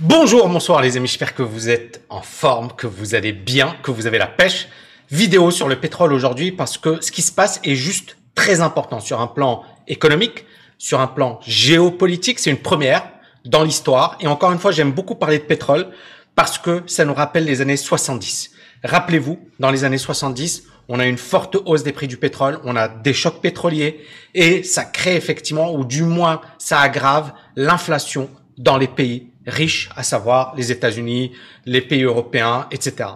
Bonjour, bonsoir les amis, j'espère que vous êtes en forme, que vous allez bien, que vous avez la pêche. Vidéo sur le pétrole aujourd'hui parce que ce qui se passe est juste très important sur un plan économique, sur un plan géopolitique, c'est une première dans l'histoire. Et encore une fois, j'aime beaucoup parler de pétrole parce que ça nous rappelle les années 70. Rappelez-vous, dans les années 70, on a une forte hausse des prix du pétrole, on a des chocs pétroliers et ça crée effectivement, ou du moins ça aggrave l'inflation dans les pays riches, à savoir les États-Unis, les pays européens, etc.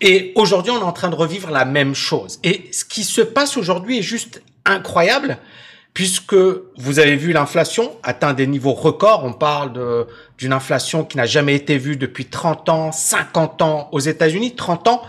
Et aujourd'hui, on est en train de revivre la même chose. Et ce qui se passe aujourd'hui est juste incroyable, puisque vous avez vu l'inflation atteint des niveaux records. On parle d'une inflation qui n'a jamais été vue depuis 30 ans, 50 ans aux États-Unis, 30 ans.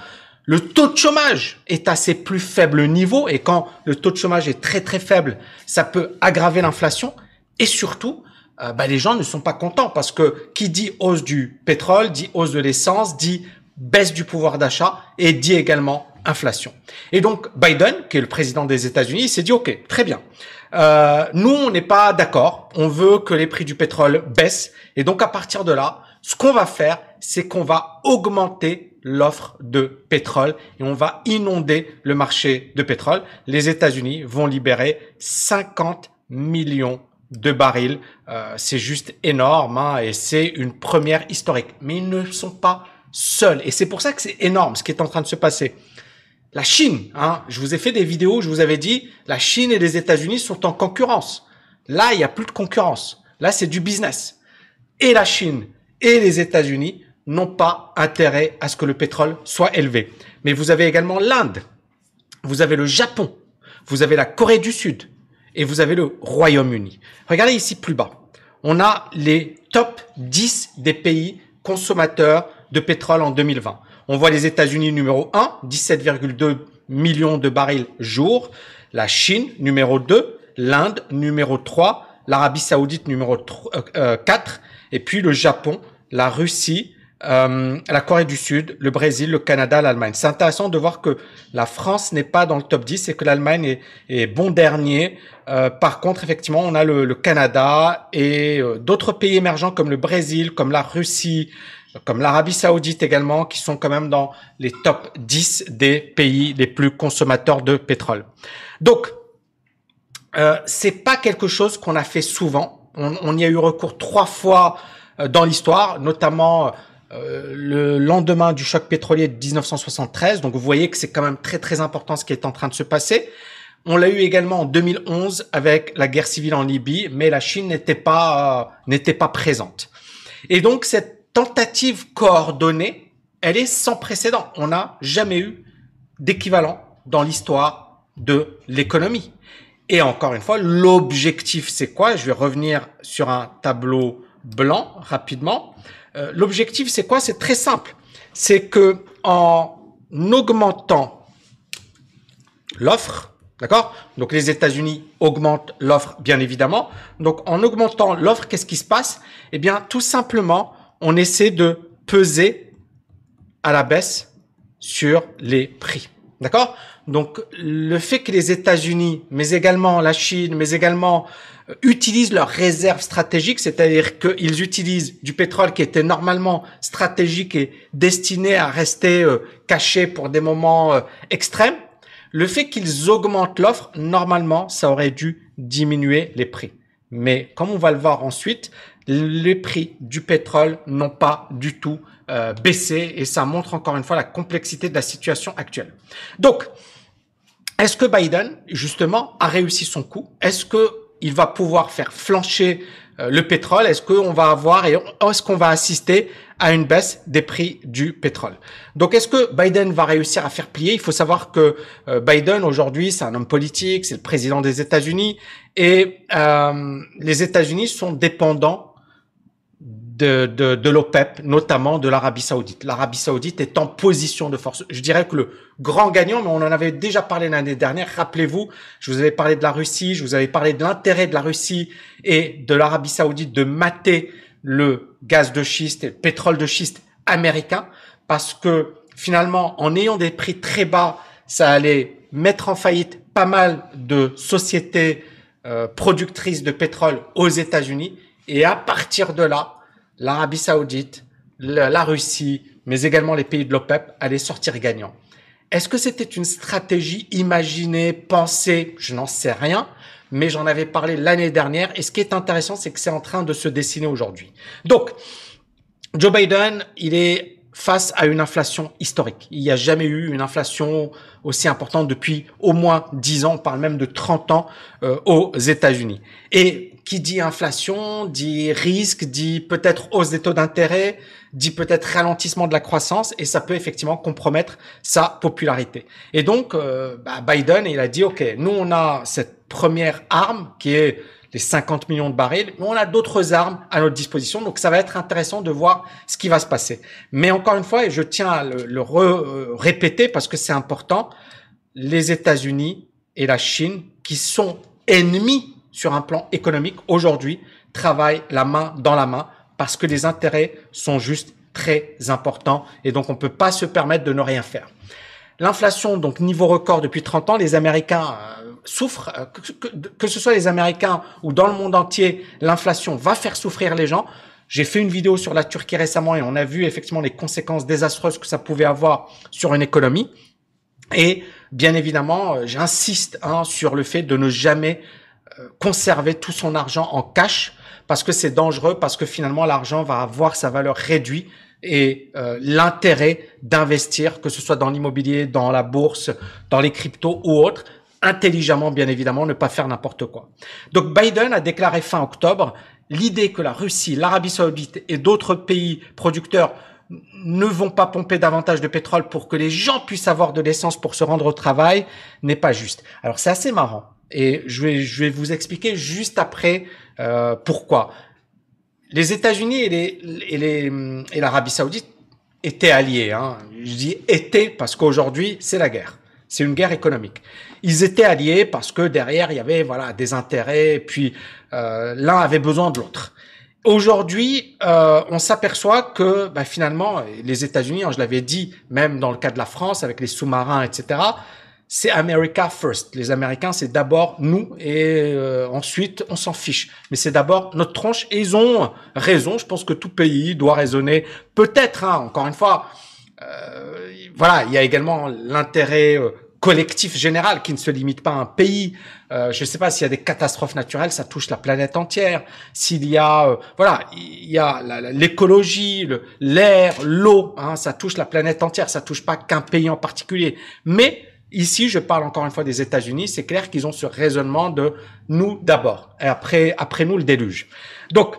Le taux de chômage est à ses plus faibles niveaux et quand le taux de chômage est très très faible, ça peut aggraver l'inflation et surtout, euh, bah, les gens ne sont pas contents parce que qui dit hausse du pétrole, dit hausse de l'essence, dit baisse du pouvoir d'achat et dit également inflation. Et donc Biden, qui est le président des États-Unis, s'est dit OK, très bien. Euh, nous, on n'est pas d'accord. On veut que les prix du pétrole baissent. Et donc à partir de là, ce qu'on va faire, c'est qu'on va augmenter l'offre de pétrole et on va inonder le marché de pétrole. Les États-Unis vont libérer 50 millions de barils. Euh, c'est juste énorme hein, et c'est une première historique. Mais ils ne sont pas seuls et c'est pour ça que c'est énorme ce qui est en train de se passer. La Chine, hein, je vous ai fait des vidéos, je vous avais dit, la Chine et les États-Unis sont en concurrence. Là, il n'y a plus de concurrence. Là, c'est du business. Et la Chine et les États-Unis n'ont pas intérêt à ce que le pétrole soit élevé. Mais vous avez également l'Inde, vous avez le Japon, vous avez la Corée du Sud, et vous avez le Royaume-Uni. Regardez ici plus bas. On a les top 10 des pays consommateurs de pétrole en 2020. On voit les États-Unis numéro 1, 17,2 millions de barils jour. La Chine numéro 2, l'Inde numéro 3, l'Arabie saoudite numéro 4, euh, et puis le Japon, la Russie, euh, la Corée du Sud, le Brésil, le Canada, l'Allemagne. C'est intéressant de voir que la France n'est pas dans le top 10 et que l'Allemagne est, bon dernier. Euh, par contre, effectivement, on a le, Canada et euh, d'autres pays émergents comme le Brésil, comme la Russie, comme l'Arabie Saoudite également, qui sont quand même dans les top 10 des pays les plus consommateurs de pétrole. Donc, euh, c'est pas quelque chose qu'on a fait souvent. On, on, y a eu recours trois fois dans l'histoire, notamment euh, le lendemain du choc pétrolier de 1973. Donc vous voyez que c'est quand même très très important ce qui est en train de se passer. On l'a eu également en 2011 avec la guerre civile en Libye, mais la Chine n'était pas n'était pas présente. Et donc cette tentative coordonnée, elle est sans précédent. On n'a jamais eu d'équivalent dans l'histoire de l'économie. Et encore une fois, l'objectif, c'est quoi? Je vais revenir sur un tableau blanc rapidement. Euh, l'objectif, c'est quoi? C'est très simple. C'est que en augmentant l'offre, d'accord? Donc les États-Unis augmentent l'offre, bien évidemment. Donc en augmentant l'offre, qu'est-ce qui se passe? Eh bien, tout simplement, on essaie de peser à la baisse sur les prix. D'accord? Donc le fait que les États-Unis, mais également la Chine, mais également euh, utilisent leurs réserves stratégiques, c'est-à-dire qu'ils utilisent du pétrole qui était normalement stratégique et destiné à rester euh, caché pour des moments euh, extrêmes, le fait qu'ils augmentent l'offre, normalement, ça aurait dû diminuer les prix. Mais comme on va le voir ensuite, les prix du pétrole n'ont pas du tout baissé et ça montre encore une fois la complexité de la situation actuelle. Donc, est-ce que Biden, justement, a réussi son coup? Est-ce que il va pouvoir faire flancher euh, le pétrole Est-ce qu'on va avoir et est-ce qu'on va assister à une baisse des prix du pétrole? Donc est-ce que Biden va réussir à faire plier? Il faut savoir que euh, Biden aujourd'hui c'est un homme politique, c'est le président des États-Unis et euh, les États-Unis sont dépendants de, de, de l'OPEP, notamment de l'Arabie Saoudite. L'Arabie Saoudite est en position de force. Je dirais que le grand gagnant, mais on en avait déjà parlé l'année dernière. Rappelez-vous, je vous avais parlé de la Russie, je vous avais parlé de l'intérêt de la Russie et de l'Arabie Saoudite de mater le gaz de schiste et le pétrole de schiste américain, parce que finalement, en ayant des prix très bas, ça allait mettre en faillite pas mal de sociétés euh, productrices de pétrole aux États-Unis. Et à partir de là, l'Arabie Saoudite, la Russie, mais également les pays de l'OPEP allaient sortir gagnants. Est-ce que c'était une stratégie imaginée, pensée? Je n'en sais rien, mais j'en avais parlé l'année dernière. Et ce qui est intéressant, c'est que c'est en train de se dessiner aujourd'hui. Donc, Joe Biden, il est face à une inflation historique. Il n'y a jamais eu une inflation aussi importante depuis au moins 10 ans, on parle même de 30 ans euh, aux États-Unis. Et qui dit inflation, dit risque, dit peut-être hausse des taux d'intérêt, dit peut-être ralentissement de la croissance, et ça peut effectivement compromettre sa popularité. Et donc, euh, bah, Biden, il a dit, OK, nous, on a cette première arme qui est les 50 millions de barils, mais on a d'autres armes à notre disposition, donc ça va être intéressant de voir ce qui va se passer. Mais encore une fois, et je tiens à le, le euh, répéter parce que c'est important, les États-Unis et la Chine, qui sont ennemis sur un plan économique aujourd'hui travaillent la main dans la main parce que les intérêts sont juste très importants et donc on peut pas se permettre de ne rien faire. L'inflation, donc niveau record depuis 30 ans, les Américains euh, souffrent, euh, que, que, ce soit les Américains ou dans le monde entier, l'inflation va faire souffrir les gens. J'ai fait une vidéo sur la Turquie récemment et on a vu effectivement les conséquences désastreuses que ça pouvait avoir sur une économie. Et bien évidemment, euh, j'insiste hein, sur le fait de ne jamais euh, conserver tout son argent en cash parce que c'est dangereux, parce que finalement l'argent va avoir sa valeur réduite et l'intérêt d'investir, que ce soit dans l'immobilier, dans la bourse, dans les cryptos ou autres, intelligemment bien évidemment, ne pas faire n'importe quoi. Donc Biden a déclaré fin octobre l'idée que la Russie, l'Arabie saoudite et d'autres pays producteurs ne vont pas pomper davantage de pétrole pour que les gens puissent avoir de l'essence pour se rendre au travail n'est pas juste. Alors c'est assez marrant et je vais, je vais vous expliquer juste après euh, pourquoi. Les États-Unis et les, et les et l'Arabie Saoudite étaient alliés. Hein. Je dis étaient parce qu'aujourd'hui c'est la guerre. C'est une guerre économique. Ils étaient alliés parce que derrière il y avait voilà des intérêts et puis euh, l'un avait besoin de l'autre. Aujourd'hui, euh, on s'aperçoit que bah, finalement, les États-Unis, hein, je l'avais dit, même dans le cas de la France, avec les sous-marins, etc., c'est America first. Les Américains, c'est d'abord nous et euh, ensuite on s'en fiche. Mais c'est d'abord notre tronche et ils ont raison. Je pense que tout pays doit raisonner. Peut-être, hein, encore une fois, euh, voilà, il y a également l'intérêt euh, collectif général qui ne se limite pas à un pays. Euh, je ne sais pas s'il y a des catastrophes naturelles, ça touche la planète entière. S'il y a, voilà, il y a l'écologie, l'air, l'eau, hein, ça touche la planète entière. Ça touche pas qu'un pays en particulier. Mais Ici, je parle encore une fois des États-Unis. C'est clair qu'ils ont ce raisonnement de nous d'abord et après, après nous le déluge. Donc,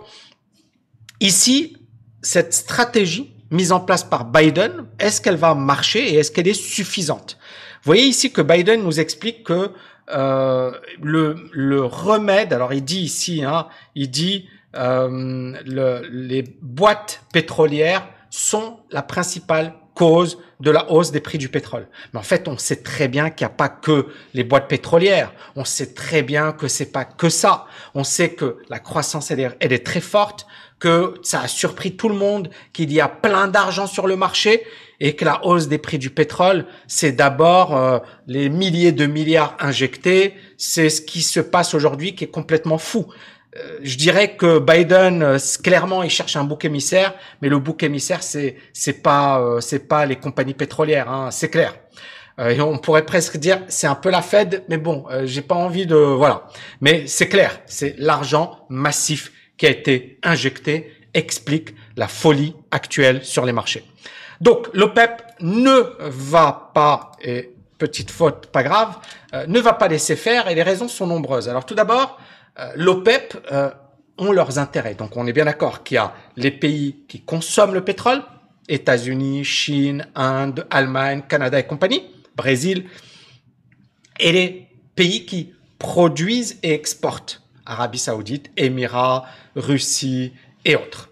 ici, cette stratégie mise en place par Biden, est-ce qu'elle va marcher et est-ce qu'elle est suffisante? Voyez ici que Biden nous explique que euh, le, remède, alors il dit ici, hein, il dit euh, le, les boîtes pétrolières sont la principale cause de la hausse des prix du pétrole. Mais en fait, on sait très bien qu'il n'y a pas que les boîtes pétrolières. On sait très bien que c'est pas que ça. On sait que la croissance, elle est très forte, que ça a surpris tout le monde, qu'il y a plein d'argent sur le marché et que la hausse des prix du pétrole, c'est d'abord euh, les milliers de milliards injectés. C'est ce qui se passe aujourd'hui qui est complètement fou. Euh, je dirais que Biden euh, clairement il cherche un bouc émissaire, mais le bouc émissaire c'est c'est pas euh, c'est pas les compagnies pétrolières, hein, c'est clair. et on pourrait presque dire c'est un peu la Fed, mais bon, j'ai pas envie de voilà. Mais c'est clair, c'est l'argent massif qui a été injecté explique la folie actuelle sur les marchés. Donc l'OPEP ne va pas et petite faute pas grave, ne va pas laisser faire et les raisons sont nombreuses. Alors tout d'abord, euh, l'OPEP euh, ont leurs intérêts. Donc on est bien d'accord qu'il y a les pays qui consomment le pétrole, États-Unis, Chine, Inde, Allemagne, Canada et compagnie, Brésil, et les pays qui produisent et exportent, Arabie Saoudite, Émirats, Russie et autres.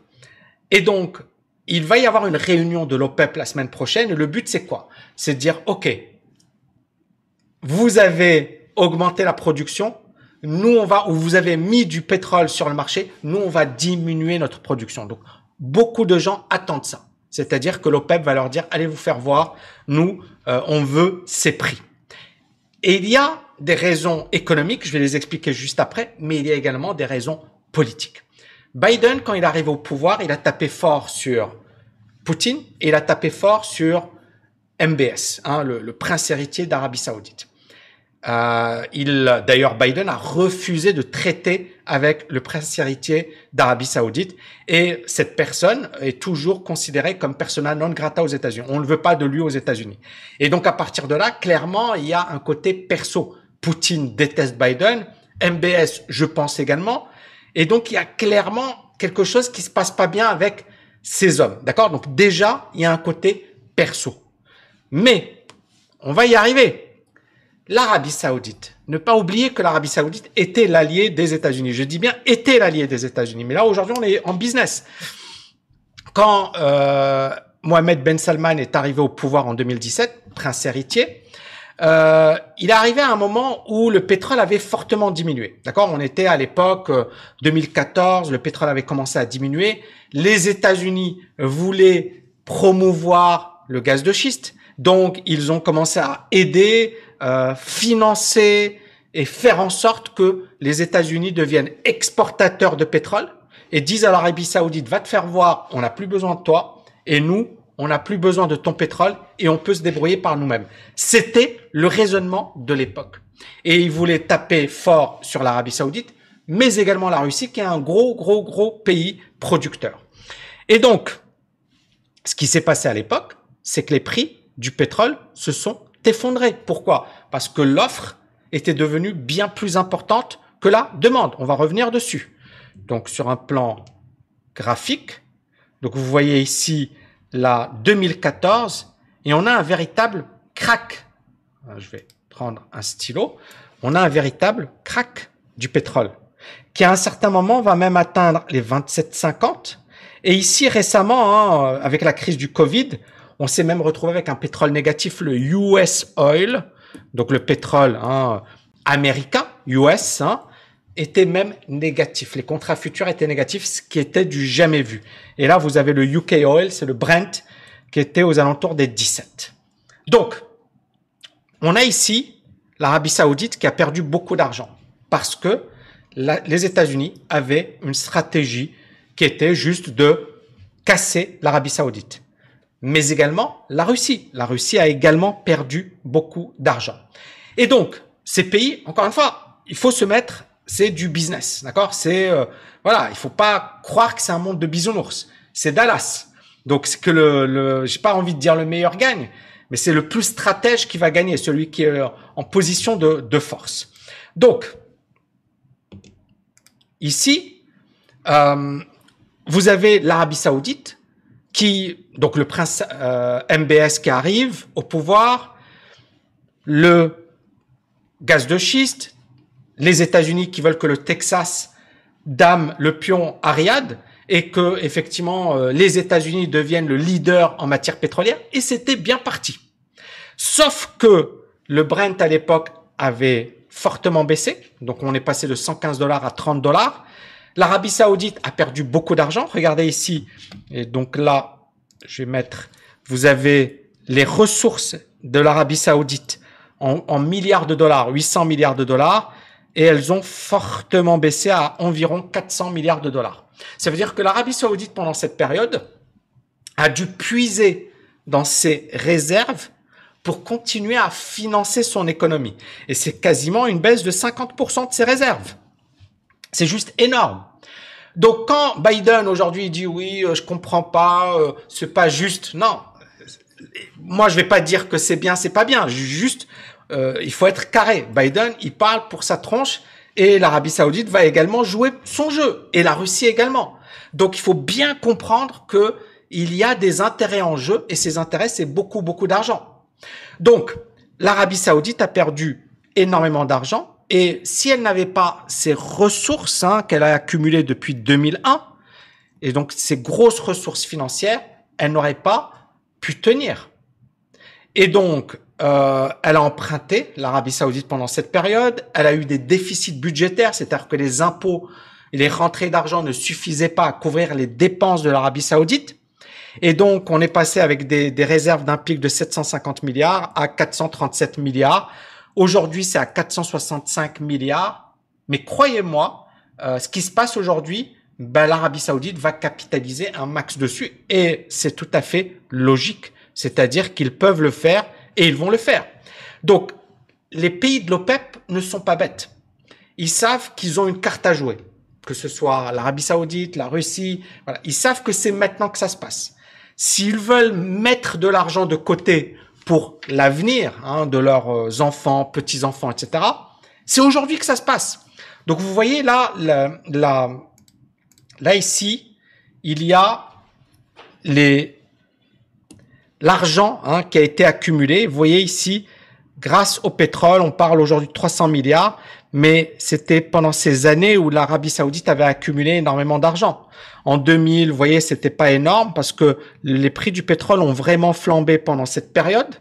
Et donc, il va y avoir une réunion de l'OPEP la semaine prochaine. Le but, c'est quoi? C'est de dire, OK, vous avez augmenté la production, nous on va, ou vous avez mis du pétrole sur le marché, nous on va diminuer notre production. Donc beaucoup de gens attendent ça. C'est-à-dire que l'OPEP va leur dire, allez vous faire voir, nous euh, on veut ces prix. Et il y a des raisons économiques, je vais les expliquer juste après, mais il y a également des raisons politiques. Biden, quand il arrive au pouvoir, il a tapé fort sur Poutine et il a tapé fort sur MBS, hein, le, prince héritier d'Arabie Saoudite. Euh, il, d'ailleurs, Biden a refusé de traiter avec le prince héritier d'Arabie Saoudite et cette personne est toujours considérée comme persona non grata aux États-Unis. On ne veut pas de lui aux États-Unis. Et donc à partir de là, clairement, il y a un côté perso. Poutine déteste Biden, MBS, je pense également, et donc il y a clairement quelque chose qui se passe pas bien avec ces hommes. D'accord? Donc déjà, il y a un côté perso. Mais on va y arriver. L'Arabie Saoudite. Ne pas oublier que l'Arabie Saoudite était l'allié des États-Unis. Je dis bien était l'allié des États-Unis. Mais là aujourd'hui, on est en business. Quand euh, Mohamed Ben Salman est arrivé au pouvoir en 2017, prince héritier, euh, il est arrivé à un moment où le pétrole avait fortement diminué. D'accord? On était à l'époque 2014, euh, le pétrole avait commencé à diminuer. Les États-Unis voulaient promouvoir le gaz de schiste. Donc, ils ont commencé à aider, euh, financer et faire en sorte que les États-Unis deviennent exportateurs de pétrole et disent à l'Arabie Saoudite, va te faire voir, on n'a plus besoin de toi. Et nous, on n'a plus besoin de ton pétrole et on peut se débrouiller par nous-mêmes. C'était le raisonnement de l'époque. Et ils voulaient taper fort sur l'Arabie saoudite, mais également la Russie, qui est un gros, gros, gros pays producteur. Et donc, ce qui s'est passé à l'époque, c'est que les prix du pétrole se sont effondrés. Pourquoi? Parce que l'offre était devenue bien plus importante que la demande. On va revenir dessus. Donc, sur un plan graphique, donc vous voyez ici la 2014 et on a un véritable crack. Je vais prendre un stylo. On a un véritable crack du pétrole qui à un certain moment va même atteindre les 27,50. Et ici récemment, hein, avec la crise du Covid, on s'est même retrouvé avec un pétrole négatif, le US Oil, donc le pétrole hein, américain, US, hein, était même négatif. Les contrats futurs étaient négatifs, ce qui était du jamais vu. Et là, vous avez le UK Oil, c'est le Brent, qui était aux alentours des 17. Donc, on a ici l'Arabie Saoudite qui a perdu beaucoup d'argent parce que les États-Unis avaient une stratégie qui était juste de casser l'Arabie Saoudite. Mais également la Russie. La Russie a également perdu beaucoup d'argent. Et donc, ces pays, encore une fois, il faut se mettre c'est du business, d'accord? C'est euh, voilà, il faut pas croire que c'est un monde de bisounours. C'est Dallas. Donc c'est que le, le j'ai pas envie de dire le meilleur gagne, mais c'est le plus stratège qui va gagner, celui qui est en position de, de force. Donc ici, euh, vous avez l'Arabie Saoudite qui donc le prince euh, MBS qui arrive au pouvoir, le gaz de schiste, les États-Unis qui veulent que le Texas dame le pion à Riyad et que effectivement euh, les États-Unis deviennent le leader en matière pétrolière et c'était bien parti. Sauf que le Brent à l'époque avait fortement baissé, donc on est passé de 115 dollars à 30 dollars. L'Arabie Saoudite a perdu beaucoup d'argent. Regardez ici, et donc là, je vais mettre, vous avez les ressources de l'Arabie Saoudite en, milliards de dollars, 800 milliards de dollars et elles ont fortement baissé à environ 400 milliards de dollars. Ça veut dire que l'Arabie saoudite, pendant cette période, a dû puiser dans ses réserves pour continuer à financer son économie. Et c'est quasiment une baisse de 50% de ses réserves. C'est juste énorme. Donc quand Biden aujourd'hui dit oui, euh, je comprends pas, euh, c'est pas juste. Non, moi je vais pas dire que c'est bien, c'est pas bien. Juste, euh, il faut être carré. Biden, il parle pour sa tronche et l'Arabie Saoudite va également jouer son jeu et la Russie également. Donc il faut bien comprendre que il y a des intérêts en jeu et ces intérêts c'est beaucoup beaucoup d'argent. Donc l'Arabie Saoudite a perdu énormément d'argent et si elle n'avait pas ces ressources hein, qu'elle a accumulées depuis 2001 et donc ces grosses ressources financières, elle n'aurait pas pu tenir. Et donc, euh, elle a emprunté l'Arabie Saoudite pendant cette période. Elle a eu des déficits budgétaires, c'est-à-dire que les impôts et les rentrées d'argent ne suffisaient pas à couvrir les dépenses de l'Arabie Saoudite. Et donc, on est passé avec des, des réserves d'un pic de 750 milliards à 437 milliards. Aujourd'hui, c'est à 465 milliards. Mais croyez-moi, euh, ce qui se passe aujourd'hui ben, l'Arabie saoudite va capitaliser un max dessus. Et c'est tout à fait logique. C'est-à-dire qu'ils peuvent le faire et ils vont le faire. Donc, les pays de l'OPEP ne sont pas bêtes. Ils savent qu'ils ont une carte à jouer, que ce soit l'Arabie saoudite, la Russie. Voilà. Ils savent que c'est maintenant que ça se passe. S'ils veulent mettre de l'argent de côté pour l'avenir hein, de leurs enfants, petits-enfants, etc., c'est aujourd'hui que ça se passe. Donc vous voyez là, là ici, il y a l'argent hein, qui a été accumulé. Vous voyez ici, grâce au pétrole, on parle aujourd'hui de 300 milliards, mais c'était pendant ces années où l'Arabie Saoudite avait accumulé énormément d'argent. En 2000, vous voyez, c'était pas énorme parce que les prix du pétrole ont vraiment flambé pendant cette période.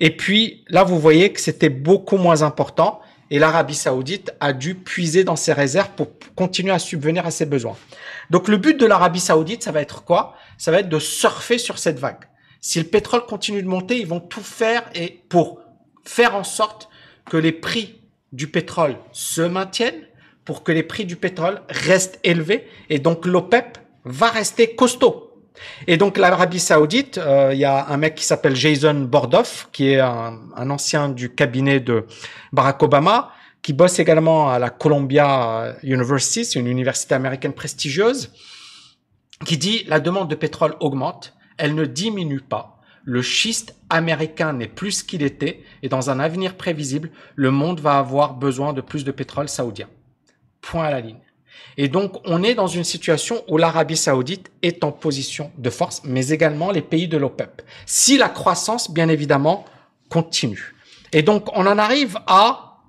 Et puis là, vous voyez que c'était beaucoup moins important et l'Arabie Saoudite a dû puiser dans ses réserves pour continuer à subvenir à ses besoins. Donc le but de l'Arabie Saoudite, ça va être quoi? Ça va être de surfer sur cette vague. Si le pétrole continue de monter, ils vont tout faire et pour faire en sorte que les prix du pétrole se maintiennent, pour que les prix du pétrole restent élevés et donc l'OPEP va rester costaud. Et donc l'Arabie Saoudite, euh, il y a un mec qui s'appelle Jason Bordoff, qui est un, un, ancien du cabinet de Barack Obama, qui bosse également à la Columbia University, c'est une université américaine prestigieuse, qui dit la demande de pétrole augmente, elle ne diminue pas. Le schiste américain n'est plus ce qu'il était et dans un avenir prévisible, le monde va avoir besoin de plus de pétrole saoudien. Point à la ligne. Et donc, on est dans une situation où l'Arabie saoudite est en position de force, mais également les pays de l'OPEP. Si la croissance, bien évidemment, continue. Et donc, on en arrive à...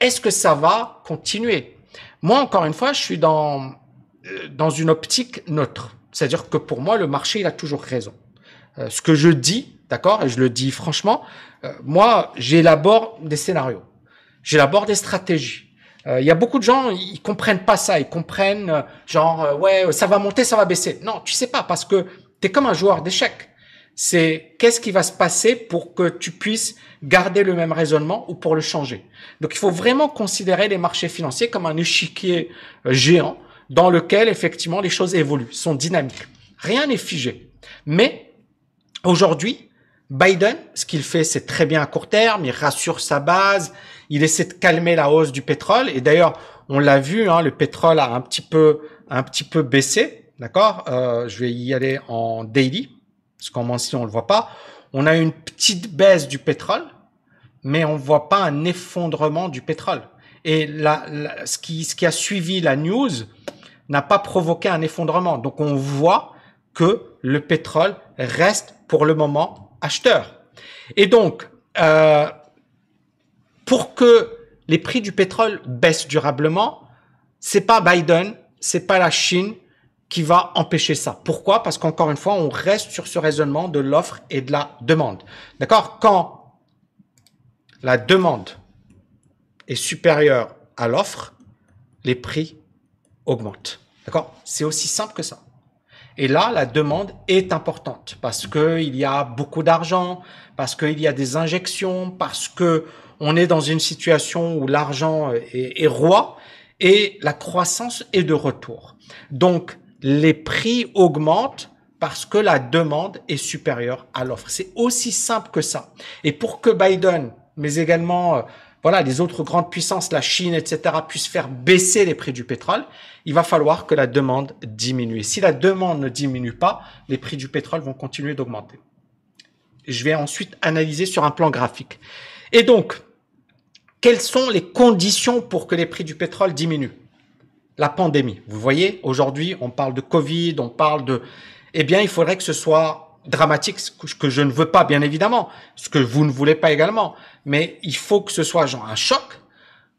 Est-ce que ça va continuer? Moi, encore une fois, je suis dans, euh, dans une optique neutre. C'est-à-dire que pour moi, le marché, il a toujours raison. Euh, ce que je dis, d'accord, et je le dis franchement, euh, moi, j'élabore des scénarios j'élabore des stratégies. Il y a beaucoup de gens, ils comprennent pas ça. Ils comprennent genre ouais, ça va monter, ça va baisser. Non, tu sais pas parce que tu es comme un joueur d'échecs. C'est qu'est-ce qui va se passer pour que tu puisses garder le même raisonnement ou pour le changer. Donc il faut vraiment considérer les marchés financiers comme un échiquier géant dans lequel effectivement les choses évoluent, sont dynamiques. Rien n'est figé. Mais aujourd'hui, Biden, ce qu'il fait, c'est très bien à court terme, il rassure sa base, il essaie de calmer la hausse du pétrole. Et d'ailleurs, on l'a vu, hein, le pétrole a un petit peu, un petit peu baissé, d'accord? Euh, Je vais y aller en daily, parce qu'en mention on le voit pas. On a une petite baisse du pétrole, mais on voit pas un effondrement du pétrole. Et la, ce, qui, ce qui a suivi la news n'a pas provoqué un effondrement. Donc on voit que le pétrole reste pour le moment acheteurs. Et donc, euh, pour que les prix du pétrole baissent durablement, c'est pas Biden, c'est pas la Chine qui va empêcher ça. Pourquoi? Parce qu'encore une fois, on reste sur ce raisonnement de l'offre et de la demande. D'accord? Quand la demande est supérieure à l'offre, les prix augmentent. D'accord? C'est aussi simple que ça. Et là, la demande est importante parce qu'il y a beaucoup d'argent, parce qu'il y a des injections, parce que on est dans une situation où l'argent est, est roi et la croissance est de retour. Donc, les prix augmentent parce que la demande est supérieure à l'offre. C'est aussi simple que ça. Et pour que Biden, mais également euh, voilà, les autres grandes puissances, la Chine, etc., puissent faire baisser les prix du pétrole, il va falloir que la demande diminue. si la demande ne diminue pas, les prix du pétrole vont continuer d'augmenter. Je vais ensuite analyser sur un plan graphique. Et donc, quelles sont les conditions pour que les prix du pétrole diminuent? La pandémie. Vous voyez, aujourd'hui, on parle de Covid, on parle de... Eh bien, il faudrait que ce soit dramatique, ce que je ne veux pas, bien évidemment, ce que vous ne voulez pas également. Mais il faut que ce soit genre un choc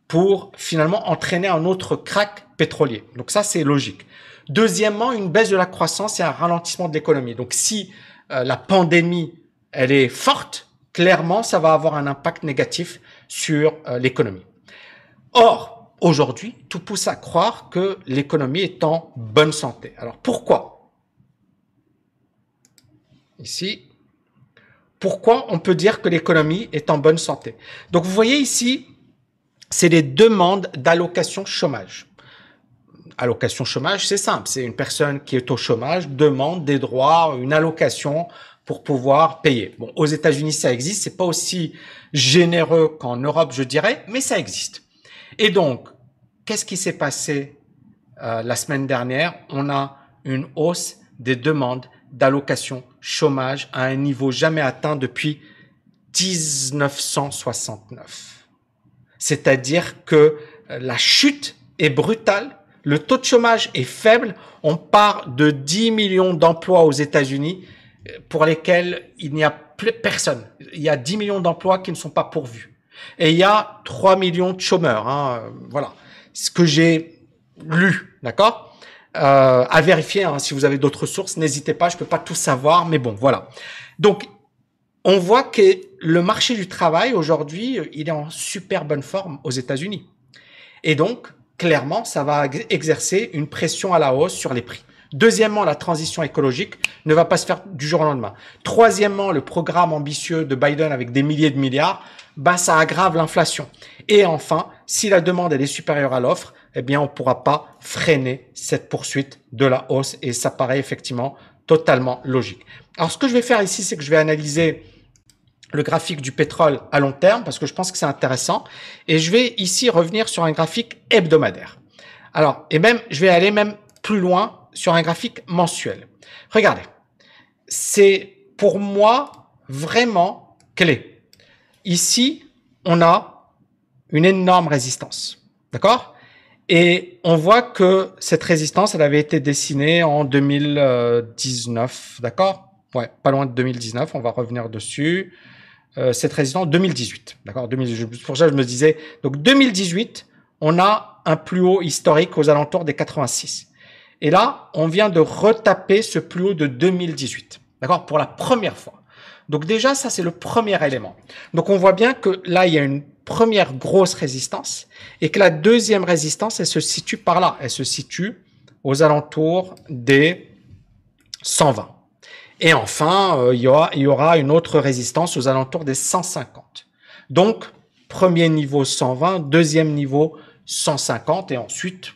pour finalement entraîner un autre crack pétrolier. Donc ça, c'est logique. Deuxièmement, une baisse de la croissance et un ralentissement de l'économie. Donc si euh, la pandémie, elle est forte, clairement, ça va avoir un impact négatif sur euh, l'économie. Or, aujourd'hui, tout pousse à croire que l'économie est en bonne santé. Alors pourquoi? Ici, pourquoi on peut dire que l'économie est en bonne santé? Donc vous voyez ici, c'est les demandes d'allocation chômage. Allocation chômage, c'est simple. C'est une personne qui est au chômage demande des droits, une allocation pour pouvoir payer. Bon, aux États-Unis, ça existe. C'est pas aussi généreux qu'en Europe, je dirais, mais ça existe. Et donc, qu'est-ce qui s'est passé euh, la semaine dernière? On a une hausse des demandes d'allocation chômage à un niveau jamais atteint depuis 1969. C'est-à-dire que euh, la chute est brutale, le taux de chômage est faible, on part de 10 millions d'emplois aux États-Unis euh, pour lesquels il n'y a plus personne. Il y a 10 millions d'emplois qui ne sont pas pourvus. Et il y a 3 millions de chômeurs. Hein, euh, voilà. Ce que j'ai lu, d'accord? Euh, À vérifier, hein, si vous avez d'autres sources, n'hésitez pas, je peux pas tout savoir, mais bon, voilà. Donc, on voit que le marché du travail aujourd'hui, il est en super bonne forme aux États-Unis. Et donc, clairement, ça va exercer une pression à la hausse sur les prix. Deuxièmement, la transition écologique ne va pas se faire du jour au lendemain. Troisièmement, le programme ambitieux de Biden avec des milliers de milliards, bah, ça aggrave l'inflation. Et enfin, si la demande elle est supérieure à l'offre, eh bien, on ne pourra pas freiner cette poursuite de la hausse. Et ça paraît effectivement totalement logique. Alors, ce que je vais faire ici, c'est que je vais analyser le graphique du pétrole à long terme parce que je pense que c'est intéressant. Et je vais ici revenir sur un graphique hebdomadaire. Alors, et même, je vais aller même plus loin sur un graphique mensuel. Regardez. C'est pour moi vraiment clé. Ici, on a une énorme résistance. D'accord? Et on voit que cette résistance, elle avait été dessinée en 2019. D'accord? Ouais, pas loin de 2019. On va revenir dessus. Euh, cette résistance 2018. D'accord? Pour ça, je me disais, donc 2018, on a un plus haut historique aux alentours des 86. Et là, on vient de retaper ce plus haut de 2018. D'accord? Pour la première fois. Donc déjà, ça, c'est le premier élément. Donc on voit bien que là, il y a une première grosse résistance et que la deuxième résistance, elle se situe par là. Elle se situe aux alentours des 120. Et enfin, euh, il, y aura, une autre résistance aux alentours des 150. Donc, premier niveau 120, deuxième niveau 150, et ensuite,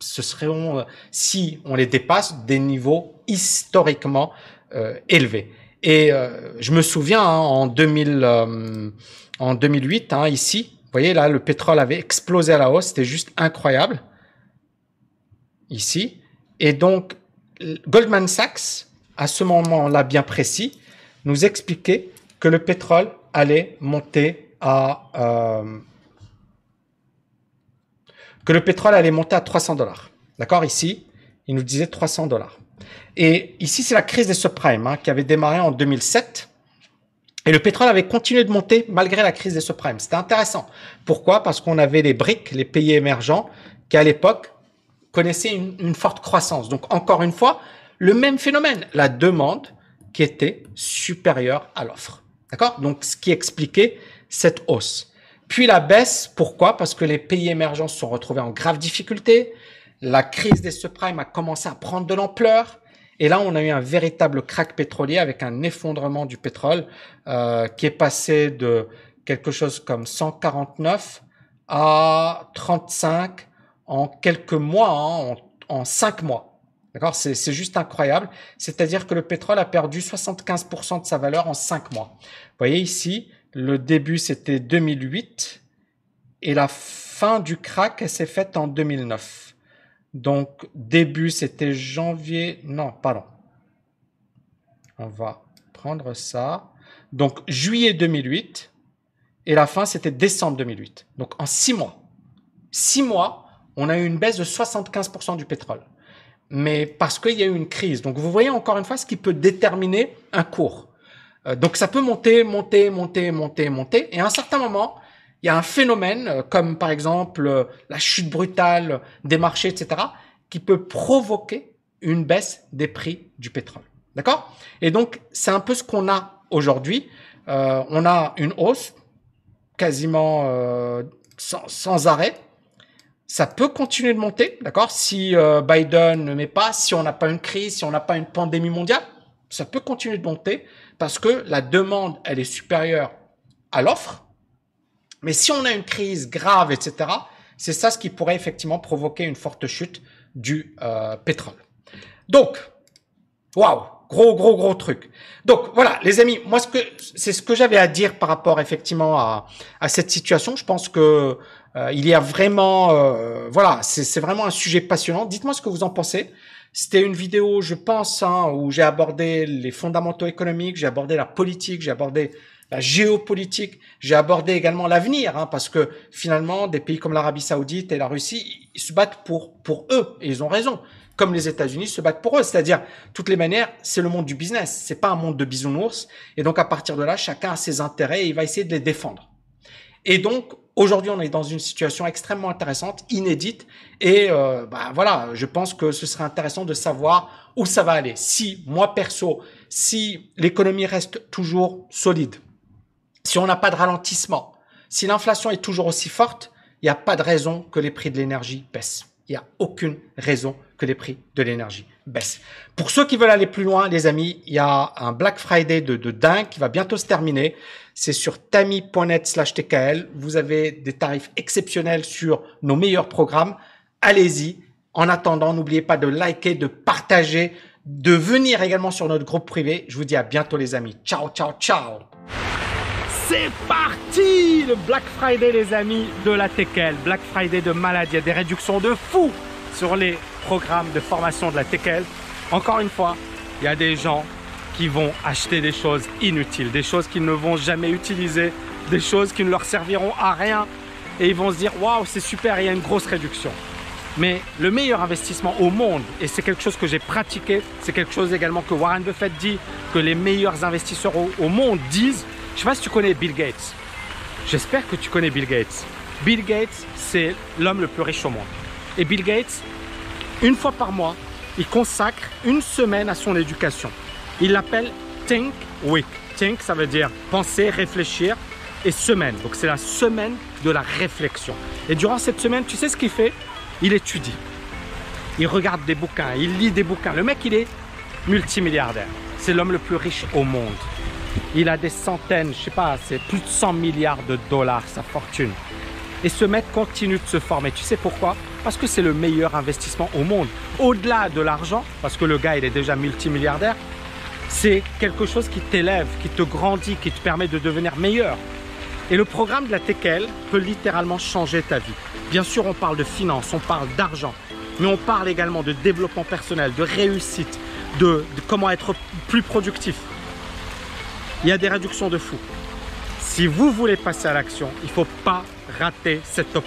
ce seront, euh, si on les dépasse, des niveaux historiquement euh, élevés. Et je me souviens, hein, en, 2000, en 2008, hein, ici, vous voyez là, le pétrole avait explosé à la hausse, c'était juste incroyable. Ici. Et donc, Goldman Sachs à ce moment-là bien précis, nous expliquait que le pétrole allait monter à euh, que le pétrole allait monter à 300 dollars. D'accord Ici, il nous disait 300 dollars. Et ici, c'est la crise des subprimes hein, qui avait démarré en 2007. Et le pétrole avait continué de monter malgré la crise des subprimes. C'était intéressant. Pourquoi? Parce qu'on avait les BRICS, les pays émergents, qui à l'époque connaissaient une, une, forte croissance. Donc encore une fois, le même phénomène, la demande qui était supérieure à l'offre. D'accord? Donc, ce qui expliquait cette hausse. Puis la baisse, pourquoi? Parce que les pays émergents se sont retrouvés en grave difficulté. La crise des subprimes a commencé à prendre de l'ampleur. Et là, on a eu un véritable crack pétrolier avec un effondrement du pétrole euh, qui est passé de quelque chose comme 149 à 35 en quelques mois, hein, en, en cinq mois. D'accord? C'est juste incroyable. C'est-à-dire que le pétrole a perdu 75% de sa valeur en 5 mois. Vous voyez ici, le début c'était 2008 et la fin du crack s'est faite en 2009. Donc début c'était janvier, non, pardon. On va prendre ça. Donc juillet 2008 et la fin c'était décembre 2008. Donc en 6 mois. 6 mois, on a eu une baisse de 75% du pétrole mais parce qu'il y a eu une crise. Donc vous voyez encore une fois ce qui peut déterminer un cours. Euh, donc ça peut monter, monter, monter, monter, monter, et à un certain moment, il y a un phénomène euh, comme par exemple euh, la chute brutale des marchés, etc., qui peut provoquer une baisse des prix du pétrole. D'accord? Et donc c'est un peu ce qu'on a aujourd'hui. on a une hausse quasiment sans, arrêt ça peut continuer de monter, d'accord? Si euh, Biden ne met pas, si on n'a pas une crise, si on n'a pas une pandémie mondiale, ça peut continuer de monter parce que la demande, elle est supérieure à l'offre. Mais si on a une crise grave, etc., c'est ça ce qui pourrait effectivement provoquer une forte chute du euh, pétrole. Donc, waouh, gros, gros, gros truc. Donc voilà, les amis, moi ce que c'est ce que j'avais à dire par rapport effectivement à, à cette situation. Je pense que euh, il y a vraiment, euh, voilà, c'est vraiment un sujet passionnant. Dites-moi ce que vous en pensez. C'était une vidéo, je pense, hein, où j'ai abordé les fondamentaux économiques, j'ai abordé la politique, j'ai abordé la géopolitique. J'ai abordé également l'avenir, hein, parce que finalement, des pays comme l'Arabie Saoudite et la Russie, ils se battent pour pour eux, et ils ont raison. Comme les États-Unis se battent pour eux, c'est-à-dire toutes les manières, c'est le monde du business, c'est pas un monde de bisounours. Et donc à partir de là, chacun a ses intérêts et il va essayer de les défendre. Et donc aujourd'hui, on est dans une situation extrêmement intéressante, inédite, et euh, bah, voilà, je pense que ce serait intéressant de savoir où ça va aller. Si moi perso, si l'économie reste toujours solide, si on n'a pas de ralentissement, si l'inflation est toujours aussi forte, il n'y a pas de raison que les prix de l'énergie baissent. Il n'y a aucune raison que les prix de l'énergie baissent. Pour ceux qui veulent aller plus loin, les amis, il y a un Black Friday de, dingue qui va bientôt se terminer. C'est sur tami.net slash TKL. Vous avez des tarifs exceptionnels sur nos meilleurs programmes. Allez-y. En attendant, n'oubliez pas de liker, de partager, de venir également sur notre groupe privé. Je vous dis à bientôt les amis. Ciao, ciao, ciao. C'est parti Le Black Friday les amis de la TKL, Black Friday de maladie, il y a des réductions de fou sur les programmes de formation de la TKL. Encore une fois, il y a des gens qui vont acheter des choses inutiles, des choses qu'ils ne vont jamais utiliser, des choses qui ne leur serviront à rien et ils vont se dire waouh c'est super, il y a une grosse réduction. Mais le meilleur investissement au monde, et c'est quelque chose que j'ai pratiqué, c'est quelque chose également que Warren Buffett dit, que les meilleurs investisseurs au monde disent, je sais pas si tu connais Bill Gates. J'espère que tu connais Bill Gates. Bill Gates, c'est l'homme le plus riche au monde. Et Bill Gates, une fois par mois, il consacre une semaine à son éducation. Il l'appelle Think Week. Think, ça veut dire penser, réfléchir. Et semaine. Donc c'est la semaine de la réflexion. Et durant cette semaine, tu sais ce qu'il fait? Il étudie. Il regarde des bouquins, il lit des bouquins. Le mec, il est multimilliardaire. C'est l'homme le plus riche au monde. Il a des centaines, je sais pas, c'est plus de 100 milliards de dollars sa fortune. Et ce mec continue de se former. Tu sais pourquoi? Parce que c'est le meilleur investissement au monde. Au-delà de l'argent, parce que le gars il est déjà multimilliardaire, c'est quelque chose qui t'élève, qui te grandit, qui te permet de devenir meilleur. Et le programme de la TKL peut littéralement changer ta vie. Bien sûr, on parle de finance, on parle d'argent, mais on parle également de développement personnel, de réussite, de, de comment être plus productif il y a des réductions de fou. Si vous voulez passer à l'action, il ne faut pas rater cette opportunité.